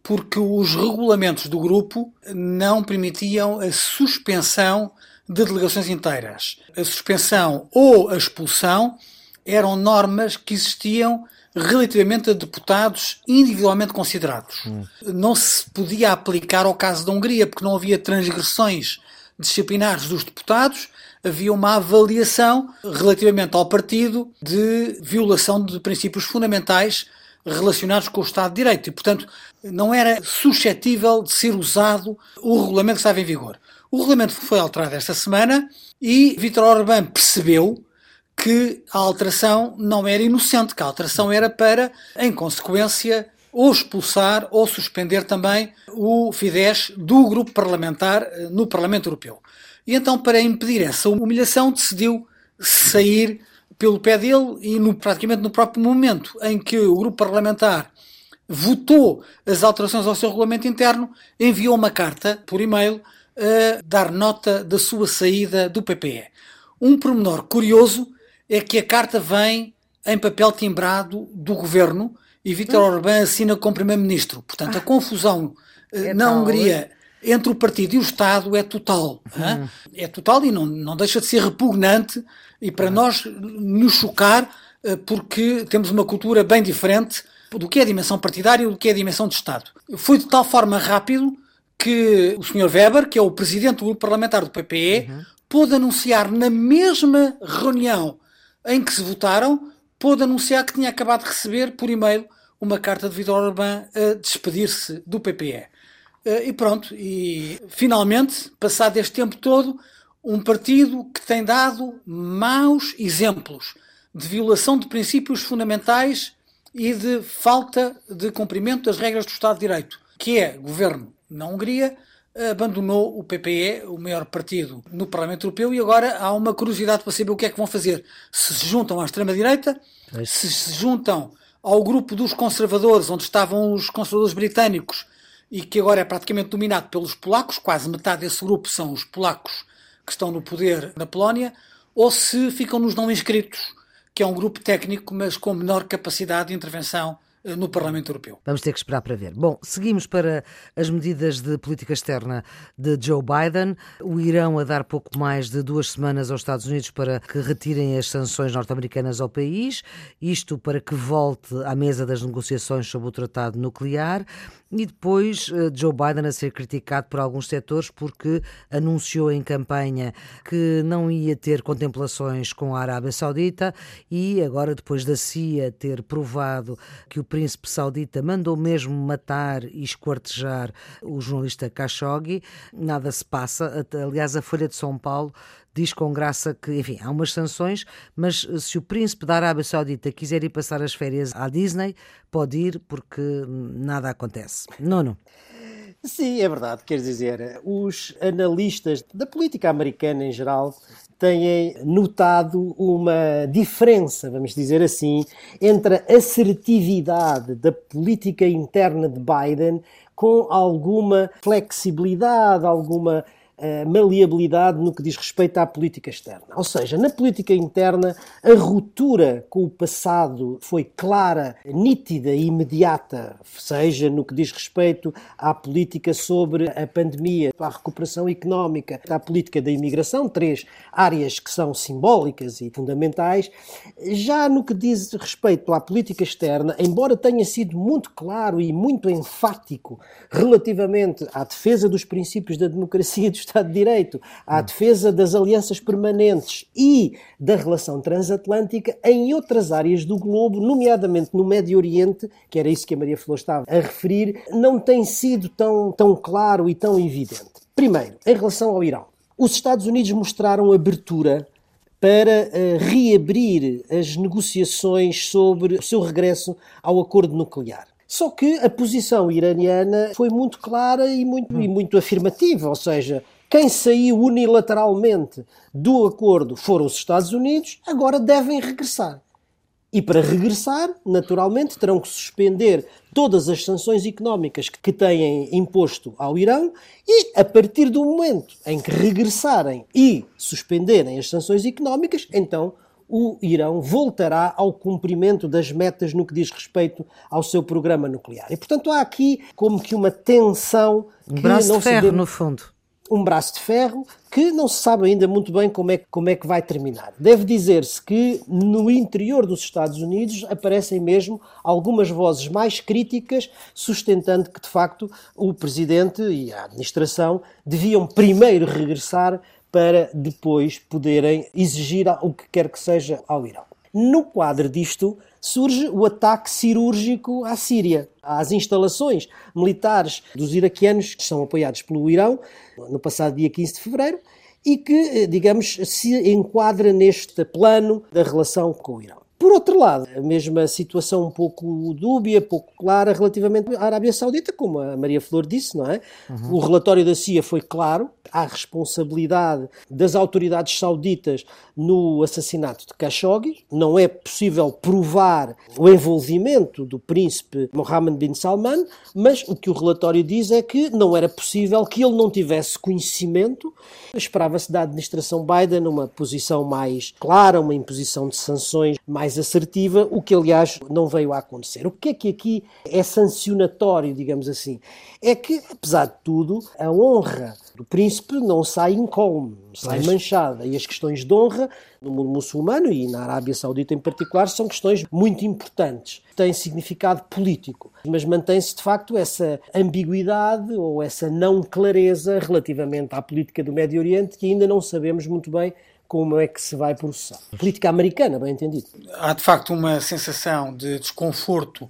porque os regulamentos do grupo não permitiam a suspensão de delegações inteiras. A suspensão ou a expulsão eram normas que existiam relativamente a deputados individualmente considerados. Hum. Não se podia aplicar ao caso da Hungria, porque não havia transgressões disciplinares dos deputados, havia uma avaliação relativamente ao partido de violação de princípios fundamentais relacionados com o Estado de Direito e, portanto, não era suscetível de ser usado o regulamento que estava em vigor. O regulamento foi alterado esta semana e Vítor Orbán percebeu que a alteração não era inocente, que a alteração era para, em consequência, ou expulsar ou suspender também o Fidesz do grupo parlamentar eh, no Parlamento Europeu. E então, para impedir essa humilhação, decidiu sair pelo pé dele e no, praticamente no próprio momento em que o grupo parlamentar votou as alterações ao seu regulamento interno, enviou uma carta por e-mail a dar nota da sua saída do PPE. Um pormenor curioso é que a carta vem em papel timbrado do governo e Vítor hum. Orbán assina como primeiro-ministro. Portanto, a ah. confusão eh, é na tal, Hungria entre o partido e o Estado é total. Hum. É total e não, não deixa de ser repugnante e para hum. nós nos chocar eh, porque temos uma cultura bem diferente do que é a dimensão partidária e do que é a dimensão de Estado. Foi de tal forma rápido que o Sr. Weber, que é o presidente do grupo parlamentar do PPE, uhum. pôde anunciar na mesma reunião em que se votaram, pôde anunciar que tinha acabado de receber por e-mail uma carta de Vítor Orbán a despedir-se do PPE. Eh, e pronto, e finalmente, passado este tempo todo, um partido que tem dado maus exemplos de violação de princípios fundamentais e de falta de cumprimento das regras do Estado de Direito, que é governo na Hungria, abandonou o PPE, o maior partido no Parlamento Europeu, e agora há uma curiosidade para saber o que é que vão fazer. Se se juntam à extrema-direita, se se juntam ao grupo dos conservadores, onde estavam os conservadores britânicos, e que agora é praticamente dominado pelos polacos, quase metade desse grupo são os polacos que estão no poder na Polónia, ou se ficam nos não inscritos, que é um grupo técnico, mas com menor capacidade de intervenção no Parlamento Europeu. Vamos ter que esperar para ver. Bom, seguimos para as medidas de política externa de Joe Biden. O Irão a dar pouco mais de duas semanas aos Estados Unidos para que retirem as sanções norte-americanas ao país, isto para que volte à mesa das negociações sobre o tratado nuclear. E depois eh, Joe Biden a ser criticado por alguns setores porque anunciou em campanha que não ia ter contemplações com a Arábia Saudita e agora, depois da CIA ter provado que o príncipe saudita mandou mesmo matar e esquartejar o jornalista Khashoggi, nada se passa. Aliás, a Folha de São Paulo diz com graça que, enfim, há umas sanções, mas se o príncipe da Arábia Saudita quiser ir passar as férias à Disney, pode ir porque nada acontece. Nono. Sim, é verdade. Quer dizer, os analistas da política americana em geral têm notado uma diferença, vamos dizer assim, entre a assertividade da política interna de Biden com alguma flexibilidade, alguma maleabilidade no que diz respeito à política externa. Ou seja, na política interna, a ruptura com o passado foi clara, nítida e imediata, seja no que diz respeito à política sobre a pandemia, à recuperação económica, à política da imigração, três áreas que são simbólicas e fundamentais. Já no que diz respeito à política externa, embora tenha sido muito claro e muito enfático relativamente à defesa dos princípios da democracia e do Estado de Direito, à defesa das alianças permanentes e da relação transatlântica em outras áreas do globo, nomeadamente no Médio Oriente, que era isso que a Maria Flor estava a referir, não tem sido tão, tão claro e tão evidente. Primeiro, em relação ao Irão. Os Estados Unidos mostraram abertura para uh, reabrir as negociações sobre o seu regresso ao acordo nuclear. Só que a posição iraniana foi muito clara e muito, e muito afirmativa, ou seja, quem saiu unilateralmente do acordo foram os Estados Unidos, agora devem regressar. E para regressar, naturalmente, terão que suspender todas as sanções económicas que têm imposto ao Irão e, a partir do momento em que regressarem e suspenderem as sanções económicas, então o Irão voltará ao cumprimento das metas no que diz respeito ao seu programa nuclear. E, portanto, há aqui como que uma tensão que braço não de ferro, se deve... no fundo um braço de ferro que não se sabe ainda muito bem como é, como é que vai terminar. Deve dizer-se que no interior dos Estados Unidos aparecem mesmo algumas vozes mais críticas, sustentando que de facto o presidente e a administração deviam primeiro regressar para depois poderem exigir o que quer que seja ao Irão. No quadro disto, surge o ataque cirúrgico à Síria, às instalações militares dos iraquianos que são apoiados pelo Irão, no passado dia 15 de fevereiro, e que, eh, digamos, se enquadra neste plano da relação com o Irão. Por outro lado, a mesma situação um pouco dúbia, pouco clara relativamente à Arábia Saudita, como a Maria Flor disse, não é? Uhum. O relatório da CIA foi claro, há responsabilidade das autoridades sauditas no assassinato de Khashoggi. Não é possível provar o envolvimento do príncipe Mohammed bin Salman, mas o que o relatório diz é que não era possível que ele não tivesse conhecimento. Esperava-se da administração Biden uma posição mais clara, uma imposição de sanções mais mais assertiva, o que aliás não veio a acontecer. O que é que aqui é sancionatório, digamos assim? É que, apesar de tudo, a honra do príncipe não sai incólume, sai Mas... manchada. E as questões de honra no mundo muçulmano e na Arábia Saudita em particular são questões muito importantes. Têm significado político, mas mantém-se de facto essa ambiguidade ou essa não clareza relativamente à política do Médio Oriente que ainda não sabemos muito bem como é que se vai processar. Política americana, bem entendido. Há de facto uma sensação de desconforto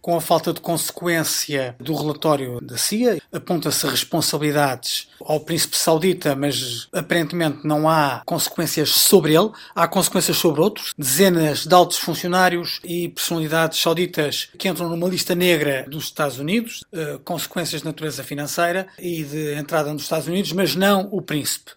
com a falta de consequência do relatório da CIA. Aponta-se responsabilidades ao príncipe saudita, mas aparentemente não há consequências sobre ele. Há consequências sobre outros. Dezenas de altos funcionários e personalidades sauditas que entram numa lista negra dos Estados Unidos, eh, consequências de natureza financeira e de entrada nos Estados Unidos, mas não o príncipe.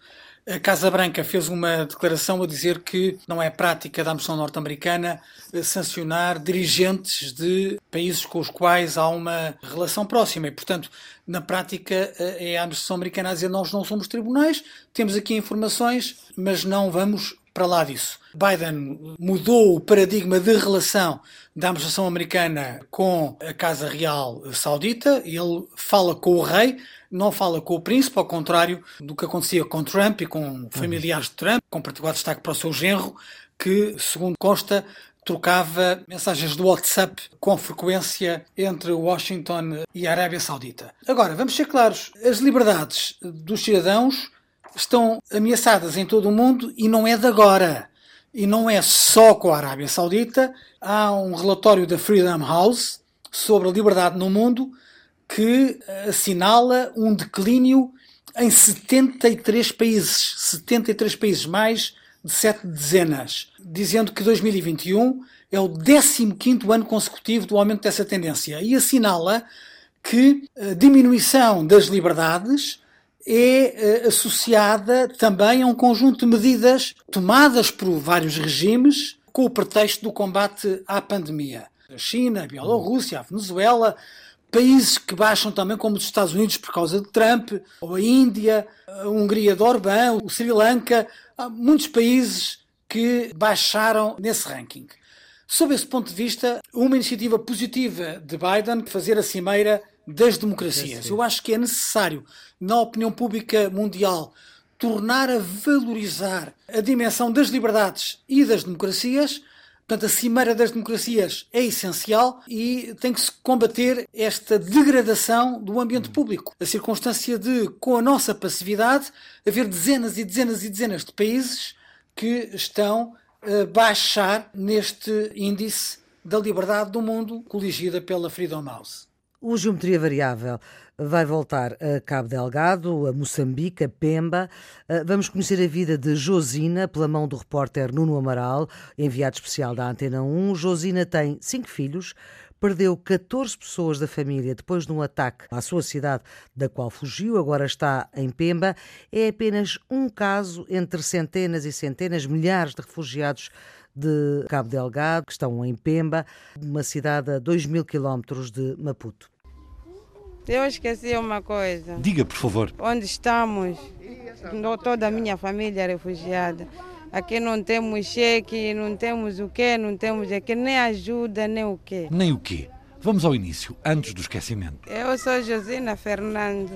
A Casa Branca fez uma declaração a dizer que não é prática da Administração norte-americana eh, sancionar dirigentes de países com os quais há uma relação próxima. E, portanto, na prática eh, é a administração americana a dizer nós não somos tribunais, temos aqui informações, mas não vamos para lá disso. Biden mudou o paradigma de relação da administração americana com a Casa Real Saudita, ele fala com o rei, não fala com o príncipe, ao contrário do que acontecia com Trump e com familiares de Trump, com particular destaque para o seu genro, que, segundo consta, trocava mensagens do WhatsApp com frequência entre Washington e a Arábia Saudita. Agora, vamos ser claros: as liberdades dos cidadãos estão ameaçadas em todo o mundo e não é de agora. E não é só com a Arábia Saudita. Há um relatório da Freedom House sobre a liberdade no mundo que assinala um declínio em 73 países, 73 países, mais de sete dezenas, dizendo que 2021 é o 15º ano consecutivo do aumento dessa tendência e assinala que a diminuição das liberdades é eh, associada também a um conjunto de medidas tomadas por vários regimes com o pretexto do combate à pandemia. A China, a Bielorrússia, a Venezuela, países que baixam também, como os Estados Unidos por causa de Trump, ou a Índia, a Hungria de Orbán, o Sri Lanka, há muitos países que baixaram nesse ranking. Sob esse ponto de vista, uma iniciativa positiva de Biden fazer a cimeira das democracias. Eu acho que é necessário, na opinião pública mundial, tornar a valorizar a dimensão das liberdades e das democracias Portanto, a cimeira das democracias é essencial e tem que se combater esta degradação do ambiente público. A circunstância de, com a nossa passividade, haver dezenas e dezenas e dezenas de países que estão a baixar neste índice da liberdade do mundo, coligida pela Freedom House. O Geometria Variável vai voltar a Cabo Delgado, a Moçambique, a Pemba. Ah, vamos conhecer a vida de Josina pela mão do repórter Nuno Amaral, enviado especial da Antena 1. Josina tem cinco filhos, perdeu 14 pessoas da família depois de um ataque à sua cidade, da qual fugiu, agora está em Pemba. É apenas um caso entre centenas e centenas, milhares de refugiados de Cabo Delgado, que estão em Pemba, uma cidade a 2 mil quilómetros de Maputo. Eu esqueci uma coisa. Diga, por favor. Onde estamos? Toda a minha família é refugiada. Aqui não temos cheque, não temos o quê, não temos aqui nem ajuda, nem o quê. Nem o quê? Vamos ao início, antes do esquecimento. Eu sou Josina Fernando.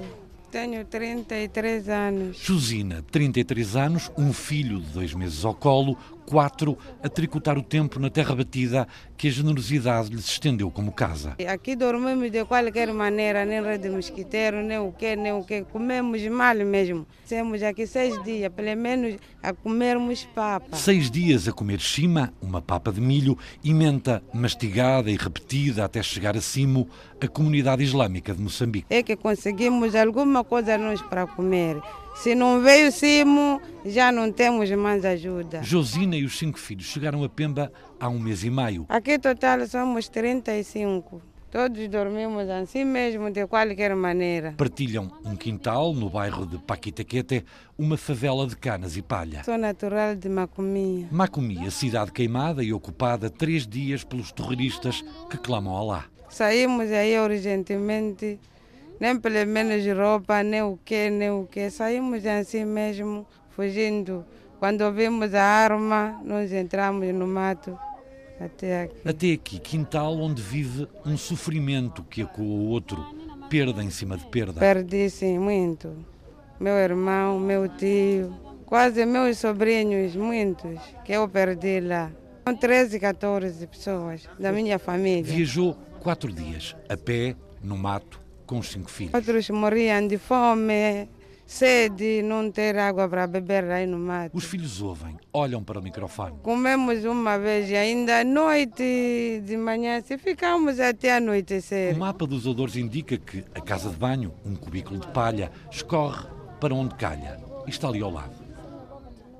Tenho 33 anos. Josina, 33 anos, um filho de dois meses ao colo, quatro a tricotar o tempo na terra batida que a generosidade lhes estendeu como casa. Aqui dormimos de qualquer maneira, nem rede mosquiteiro, nem o que, nem o que. Comemos mal mesmo. Temos aqui seis dias, pelo menos, a comermos papa. Seis dias a comer chima, uma papa de milho, e menta mastigada e repetida até chegar acima a comunidade islâmica de Moçambique. É que conseguimos alguma coisa nós para comer. Se não veio cimo, já não temos mais ajuda. Josina e os cinco filhos chegaram a Pemba há um mês e meio. Aqui total somos 35. Todos dormimos assim mesmo, de qualquer maneira. Partilham um quintal no bairro de Paquitaquete, uma favela de canas e palha. Sou natural de Macomia. Macomia, cidade queimada e ocupada três dias pelos terroristas que clamam Alá. Saímos aí urgentemente nem pelo menos roupa, nem o que, nem o que. Saímos assim mesmo, fugindo. Quando ouvimos a arma, nós entramos no mato. Até aqui. Até aqui, quintal onde vive um sofrimento que ecoa o outro, perda em cima de perda. Perdi sim, muito. Meu irmão, meu tio, quase meus sobrinhos, muitos, que eu perdi lá. São 13, 14 pessoas da minha família. Viajou quatro dias, a pé, no mato, com os cinco filhos. Outros morriam de fome, sede, não ter água para beber aí no mato. Os filhos ouvem, olham para o microfone. Comemos uma vez e ainda à noite, de manhã, se ficamos até anoitecer. O mapa dos odores indica que a casa de banho, um cubículo de palha, escorre para onde calha e está ali ao lado.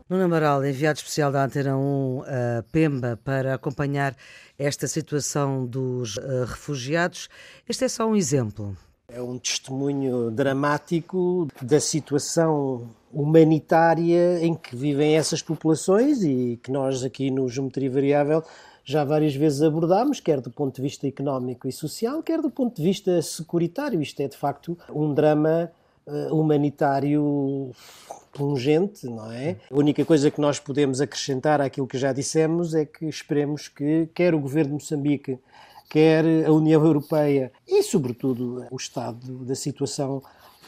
Nuno Amaral, enviado especial da Antena 1 a Pemba para acompanhar esta situação dos uh, refugiados. Este é só um exemplo. É um testemunho dramático da situação humanitária em que vivem essas populações e que nós aqui no Geometria Variável já várias vezes abordámos, quer do ponto de vista económico e social, quer do ponto de vista securitário. Isto é, de facto, um drama uh, humanitário pungente, não é? A única coisa que nós podemos acrescentar àquilo que já dissemos é que esperemos que quer o governo de Moçambique quer a União Europeia. E, sobretudo, o estado da situação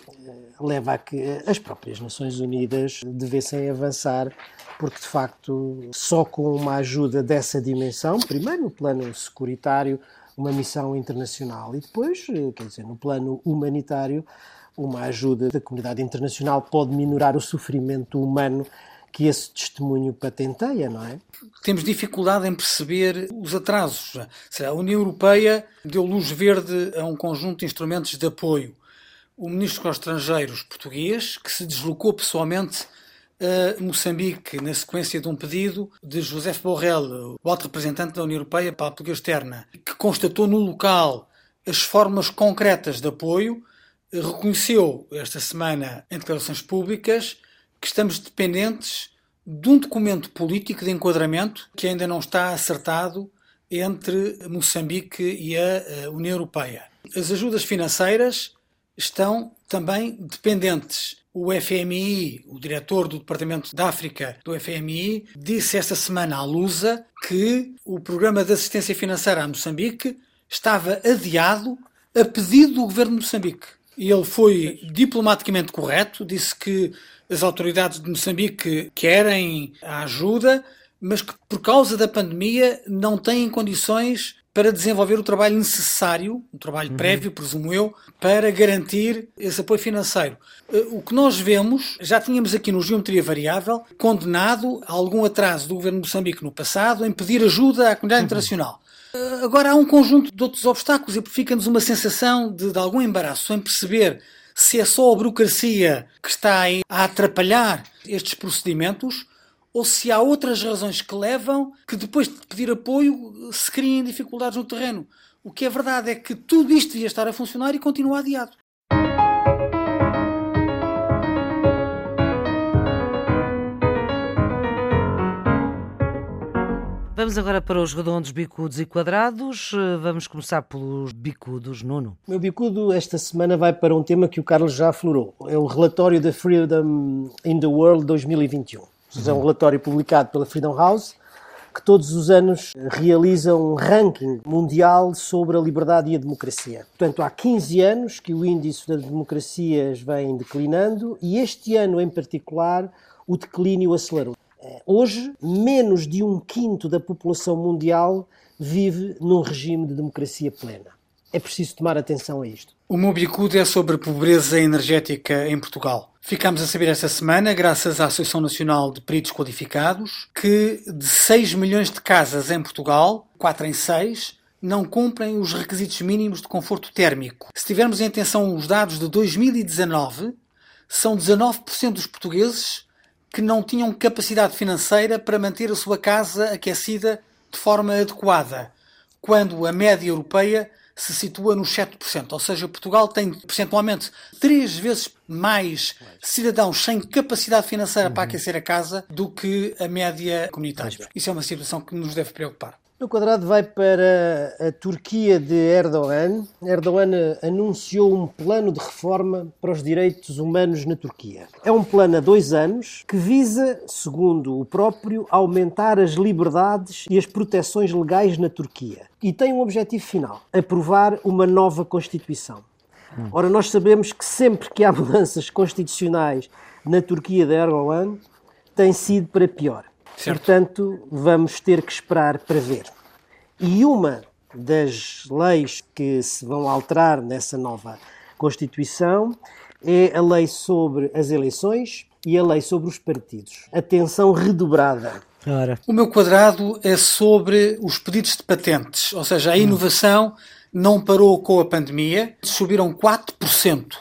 eh, leva a que as próprias Nações Unidas devessem avançar, porque de facto só com uma ajuda dessa dimensão, primeiro no plano securitário, uma missão internacional e depois, eh, quer dizer, no plano humanitário, uma ajuda da comunidade internacional pode minorar o sofrimento humano que esse testemunho patenteia, não é? Temos dificuldade em perceber os atrasos. A União Europeia deu luz verde a um conjunto de instrumentos de apoio. O ministro dos Estrangeiros português, que se deslocou pessoalmente a Moçambique na sequência de um pedido de José Borrell, o alto representante da União Europeia para a política externa, que constatou no local as formas concretas de apoio, reconheceu esta semana em declarações públicas que estamos dependentes de um documento político de enquadramento que ainda não está acertado entre Moçambique e a União Europeia. As ajudas financeiras estão também dependentes. O FMI, o diretor do Departamento da África do FMI, disse esta semana à Lusa que o programa de assistência financeira a Moçambique estava adiado a pedido do governo de Moçambique. E ele foi diplomaticamente correto, disse que as autoridades de Moçambique querem a ajuda, mas que por causa da pandemia não têm condições para desenvolver o trabalho necessário, um trabalho uhum. prévio, presumo eu, para garantir esse apoio financeiro. Eh, o que nós vemos, já tínhamos aqui no Geometria Variável, condenado a algum atraso do governo de Moçambique no passado em pedir ajuda à comunidade uhum. internacional. Eh, agora há um conjunto de outros obstáculos e fica-nos uma sensação de, de algum embaraço em perceber se é só a burocracia que está a atrapalhar estes procedimentos ou se há outras razões que levam que depois de pedir apoio se criem dificuldades no terreno. O que é verdade é que tudo isto devia estar a funcionar e continua adiado. Vamos agora para os redondos, bicudos e quadrados. Eh, vamos começar pelos bicudos, Nuno. O meu bicudo esta semana vai para um tema que o Carlos já aflorou. É o relatório da Freedom in the World 2021. É um relatório publicado pela Freedom House que todos os anos realiza um ranking mundial sobre a liberdade e a democracia. Portanto, há 15 anos que o índice das democracias vem declinando e este ano em particular o declínio acelerou Hoje, menos de um quinto da população mundial vive num regime de democracia plena. É preciso tomar atenção a isto. O meu bicudo é sobre pobreza energética em Portugal. Ficámos a saber esta semana, graças à Associação Nacional de Peritos Qualificados, que de 6 milhões de casas em Portugal, 4 em 6, não cumprem os requisitos mínimos de conforto térmico. Se tivermos em atenção os dados de 2019, são 19% dos portugueses que não tinham capacidade financeira para manter a sua casa aquecida de forma adequada, quando a média europeia se situa nos 7%. Ou seja, Portugal tem percentualmente três vezes mais cidadãos sem capacidade financeira para aquecer a casa do que a média comunitária. Isso é uma situação que nos deve preocupar. O quadrado vai para a Turquia de Erdogan. Erdogan anunciou um plano de reforma para os direitos humanos na Turquia. É um plano a dois anos que visa, segundo o próprio, aumentar as liberdades e as proteções legais na Turquia. E tem um objetivo final: aprovar uma nova Constituição. Ora, nós sabemos que sempre que há mudanças constitucionais na Turquia de Erdogan, tem sido para pior. Certo. Portanto, vamos ter que esperar para ver. E uma das leis que se vão alterar nessa nova Constituição é a lei sobre as eleições e a lei sobre os partidos. Atenção redobrada. Ora. O meu quadrado é sobre os pedidos de patentes, ou seja, a inovação não parou com a pandemia, subiram 4%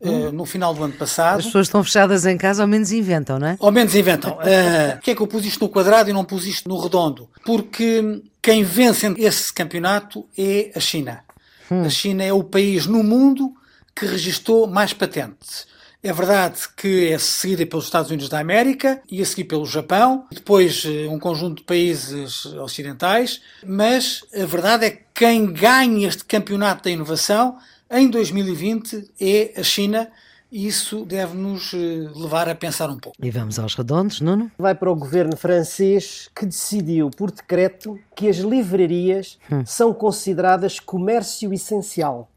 Uh, no final do ano passado. As pessoas estão fechadas em casa, ao menos inventam, não é? Ao menos inventam. Uh, Porquê é que eu pus isto no quadrado e não pus isto no redondo? Porque quem vence esse campeonato é a China. Hum. A China é o país no mundo que registrou mais patentes. É verdade que é seguida pelos Estados Unidos da América e a seguir pelo Japão, depois eh, um conjunto de países ocidentais, mas a verdade é que quem ganha este campeonato da inovação em 2020 é a China e isso deve-nos eh, levar a pensar um pouco. E vamos aos redondos, Nuno? Vai para o governo francês que decidiu por decreto que as livrarias hum. são consideradas comércio essencial,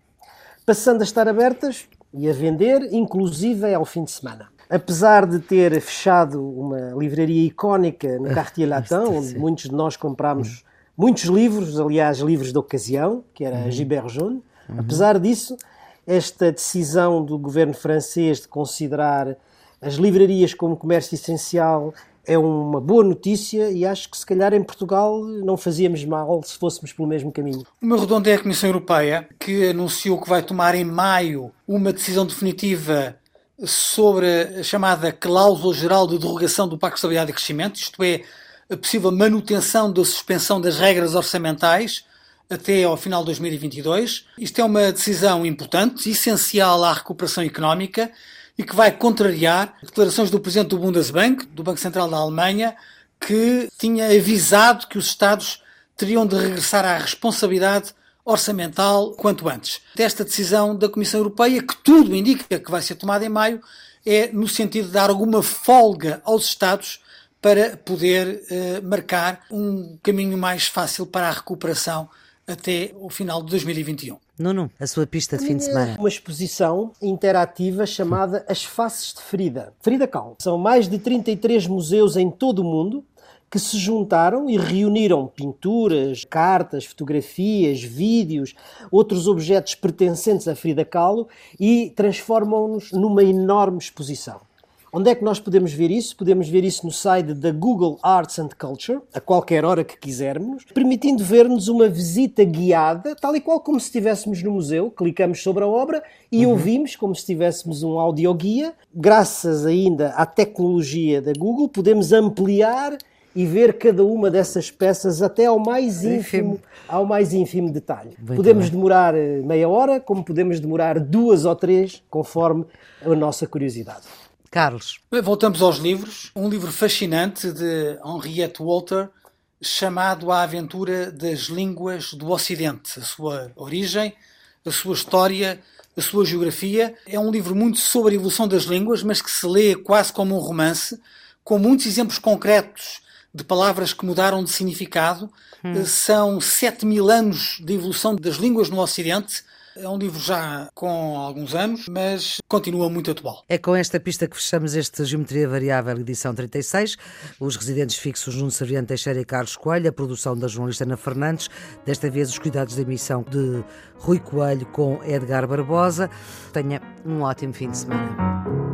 passando a estar abertas e a vender, inclusive ao fim de semana. Apesar de ter fechado uma livraria icónica no Cartier Latin, onde muitos de nós comprámos hum. muitos livros, aliás, livros de ocasião, que era hum. Gilbert Jaune, Uhum. Apesar disso, esta decisão do governo francês de considerar as livrarias como comércio essencial é uma boa notícia e acho que se calhar em Portugal não fazíamos mal se fôssemos pelo mesmo caminho. O meu redondo é a Comissão Europeia, que anunciou que vai tomar em maio uma decisão definitiva sobre a chamada cláusula geral de derrogação do Pacto de Estabilidade e Crescimento, isto é, a possível manutenção da suspensão das regras orçamentais até ao final de 2022. Isto é uma decisão importante, essencial à recuperação económica e que vai contrariar declarações do presidente do Bundesbank, do Banco Central da Alemanha, que tinha avisado que os Estados teriam de regressar à responsabilidade orçamental quanto antes. Desta decisão da Comissão Europeia, que tudo indica que vai ser tomada em maio, é no sentido de dar alguma folga aos Estados para poder eh, marcar um caminho mais fácil para a recuperação até o final de 2021. Nuno, a sua pista de fim de semana. Uma exposição interativa chamada As Faces de Frida. Frida Kahlo. São mais de 33 museus em todo o mundo que se juntaram e reuniram pinturas, cartas, fotografias, vídeos, outros objetos pertencentes a Frida Kahlo e transformam-nos numa enorme exposição. Onde é que nós podemos ver isso? Podemos ver isso no site da Google Arts and Culture, a qualquer hora que quisermos, permitindo ver-nos uma visita guiada, tal e qual como se estivéssemos no museu. Clicamos sobre a obra e uhum. ouvimos como se tivéssemos um audioguia. Graças ainda à tecnologia da Google, podemos ampliar e ver cada uma dessas peças até ao mais ínfimo, ao mais ínfimo detalhe. Podemos bem. demorar eh, meia hora, como podemos demorar duas ou três, conforme a nossa curiosidade. Carlos. Voltamos aos livros. Um livro fascinante de Henriette Walter chamado A Aventura das Línguas do Ocidente. A sua origem, a sua história, a sua geografia. É um livro muito sobre a evolução das línguas, mas que se lê quase como um romance, com muitos exemplos concretos de palavras que mudaram de significado. Hum. São 7 mil anos de evolução das línguas no Ocidente é um livro já com alguns anos, mas continua muito atual. É com esta pista que fechamos este Geometria Variável, edição 36. Os residentes fixos Nuno Serviante Teixeira e Carlos Coelho, a produção da jornalista Ana Fernandes, desta vez os cuidados de emissão de Rui Coelho com Edgar Barbosa. Tenha um ótimo fim de semana.